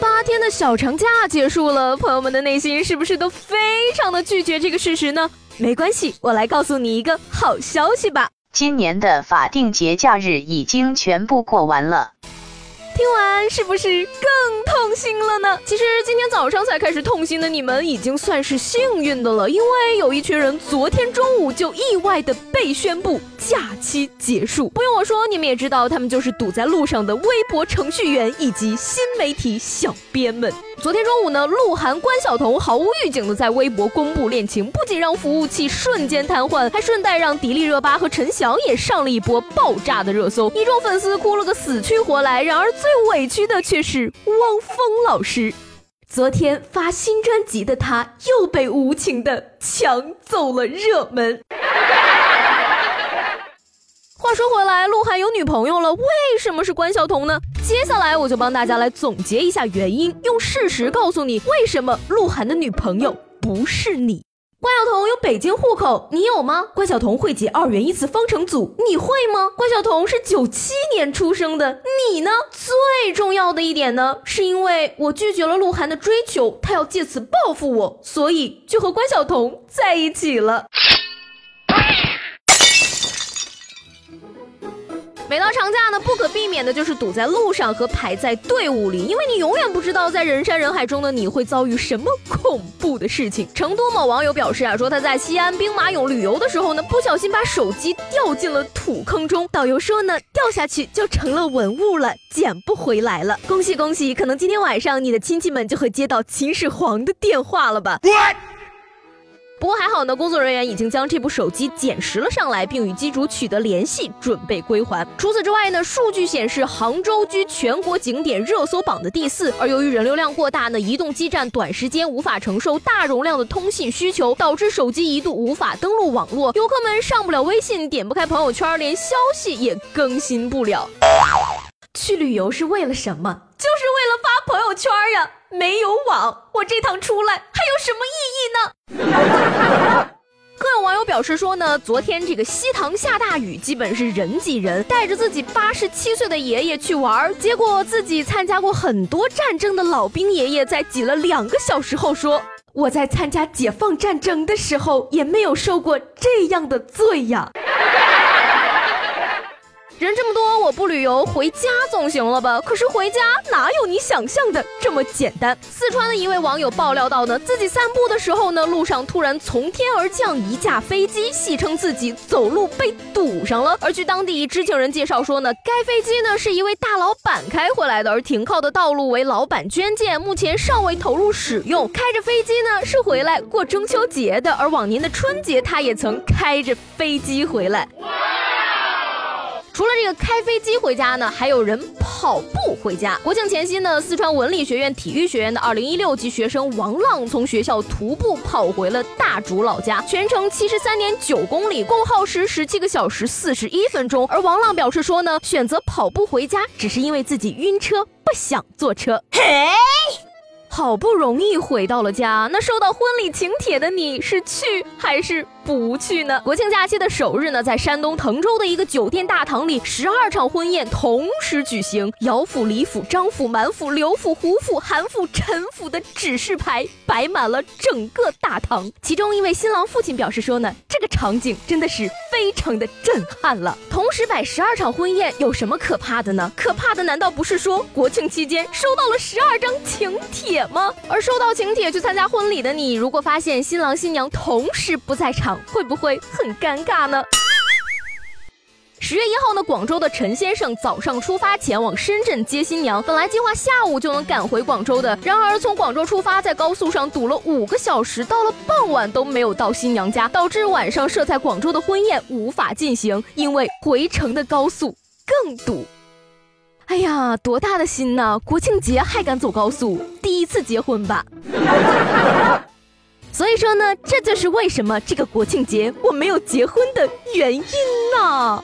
八天的小长假结束了，朋友们的内心是不是都非常的拒绝这个事实呢？没关系，我来告诉你一个好消息吧。今年的法定节假日已经全部过完了。听完是不是更痛心了呢？其实今天早上才开始痛心的你们，已经算是幸运的了，因为有一群人昨天中午就意外的被宣布假期结束。不用我说，你们也知道，他们就是堵在路上的微博程序员以及新媒体小编们。昨天中午呢，鹿晗、关晓彤毫无预警的在微博公布恋情，不仅让服务器瞬间瘫痪，还顺带让迪丽热巴和陈翔也上了一波爆炸的热搜，一众粉丝哭了个死去活来。然而最最委屈的却是汪峰老师，昨天发新专辑的他又被无情的抢走了热门。话说回来，鹿晗有女朋友了，为什么是关晓彤呢？接下来我就帮大家来总结一下原因，用事实告诉你为什么鹿晗的女朋友不是你。关晓彤有北京户口，你有吗？关晓彤会解二元一次方程组，你会吗？关晓彤是九七年出生的，你呢？最重要的一点呢，是因为我拒绝了鹿晗的追求，他要借此报复我，所以就和关晓彤在一起了。每到长假呢，不可避免的就是堵在路上和排在队伍里，因为你永远不知道在人山人海中的你会遭遇什么恐怖的事情。成都某网友表示啊，说他在西安兵马俑旅游的时候呢，不小心把手机掉进了土坑中，导游说呢，掉下去就成了文物了，捡不回来了。恭喜恭喜，可能今天晚上你的亲戚们就会接到秦始皇的电话了吧。不过还好呢，工作人员已经将这部手机捡拾了上来，并与机主取得联系，准备归还。除此之外呢，数据显示杭州居全国景点热搜榜的第四。而由于人流量过大呢，移动基站短时间无法承受大容量的通信需求，导致手机一度无法登录网络，游客们上不了微信，点不开朋友圈，连消息也更新不了。去旅游是为了什么？就是为了朋友圈呀！没有网，我这趟出来还有什么意义呢？更有网友表示说呢，昨天这个西塘下大雨，基本是人挤人，带着自己八十七岁的爷爷去玩，结果自己参加过很多战争的老兵爷爷在挤了两个小时后说：“我在参加解放战争的时候也没有受过这样的罪呀。”人这么多，我不旅游，回家总行了吧？可是回家哪有你想象的这么简单？四川的一位网友爆料到呢，自己散步的时候呢，路上突然从天而降一架飞机，戏称自己走路被堵上了。而据当地知情人介绍说呢，该飞机呢是一位大老板开回来的，而停靠的道路为老板捐建，目前尚未投入使用。开着飞机呢是回来过中秋节的，而往年的春节他也曾开着飞机回来。除了这个开飞机回家呢，还有人跑步回家。国庆前夕呢，四川文理学院体育学院的二零一六级学生王浪从学校徒步跑回了大竹老家，全程七十三点九公里，共耗时十七个小时四十一分钟。而王浪表示说呢，选择跑步回家只是因为自己晕车，不想坐车。嘿。好不容易回到了家，那收到婚礼请帖的你是去还是不去呢？国庆假期的首日呢，在山东滕州的一个酒店大堂里，十二场婚宴同时举行，姚府、李府、张府、满府、刘府、胡府、韩府、陈府的指示牌摆满了整个大堂。其中一位新郎父亲表示说呢，这个场景真的是非常的震撼了。同时摆十二场婚宴有什么可怕的呢？可怕的难道不是说国庆期间收到了十二张请帖？吗？而收到请帖去参加婚礼的你，如果发现新郎新娘同时不在场，会不会很尴尬呢？十月一号呢，广州的陈先生早上出发前往深圳接新娘，本来计划下午就能赶回广州的，然而从广州出发，在高速上堵了五个小时，到了傍晚都没有到新娘家，导致晚上设在广州的婚宴无法进行，因为回程的高速更堵。哎呀，多大的心呐！国庆节还敢走高速，第一次结婚吧？所以说呢，这就是为什么这个国庆节我没有结婚的原因呢。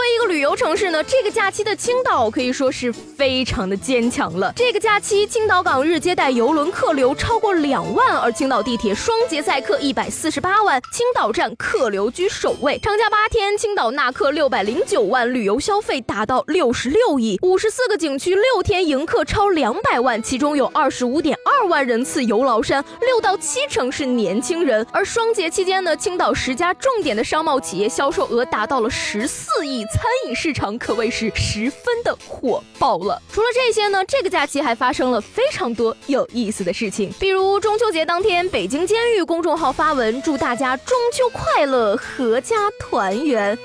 作为一个旅游城市呢，这个假期的青岛可以说是非常的坚强了。这个假期，青岛港日接待游轮客流超过两万，而青岛地铁双节载客一百四十八万，青岛站客流居首位。长假八天，青岛纳客六百零九万，旅游消费达到六十六亿。五十四个景区六天迎客超两百万，其中有二十五点二万人次游崂山，六到七成是年轻人。而双节期间呢，青岛十家重点的商贸企业销售额达到了十四亿。餐饮市场可谓是十分的火爆了。除了这些呢，这个假期还发生了非常多有意思的事情，比如中秋节当天，北京监狱公众号发文祝大家中秋快乐，阖家团圆。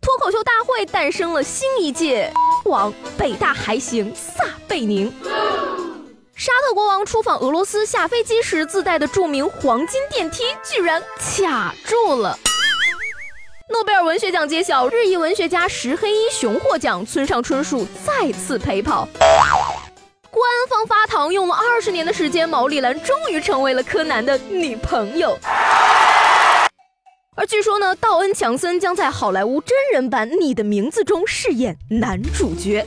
脱口秀大会诞生了新一届，王北大还行，撒贝宁。沙特国王出访俄罗斯下飞机时自带的著名黄金电梯居然卡住了。文学奖揭晓，日裔文学家石黑一雄获奖，村上春树再次陪跑。官方发糖用了二十年的时间，毛利兰终于成为了柯南的女朋友。而据说呢，道恩·强森将在好莱坞真人版《你的名字》中饰演男主角。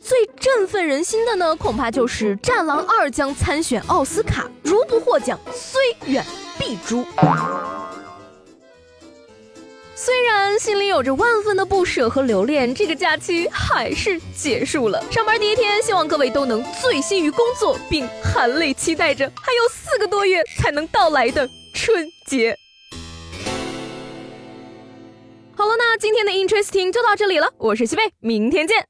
最振奋人心的呢，恐怕就是《战狼二》将参选奥斯卡，如不获奖，虽远必诛。心里有着万分的不舍和留恋，这个假期还是结束了。上班第一天，希望各位都能醉心于工作，并含泪期待着还有四个多月才能到来的春节。好了，那今天的 Interesting 就到这里了，我是西贝，明天见。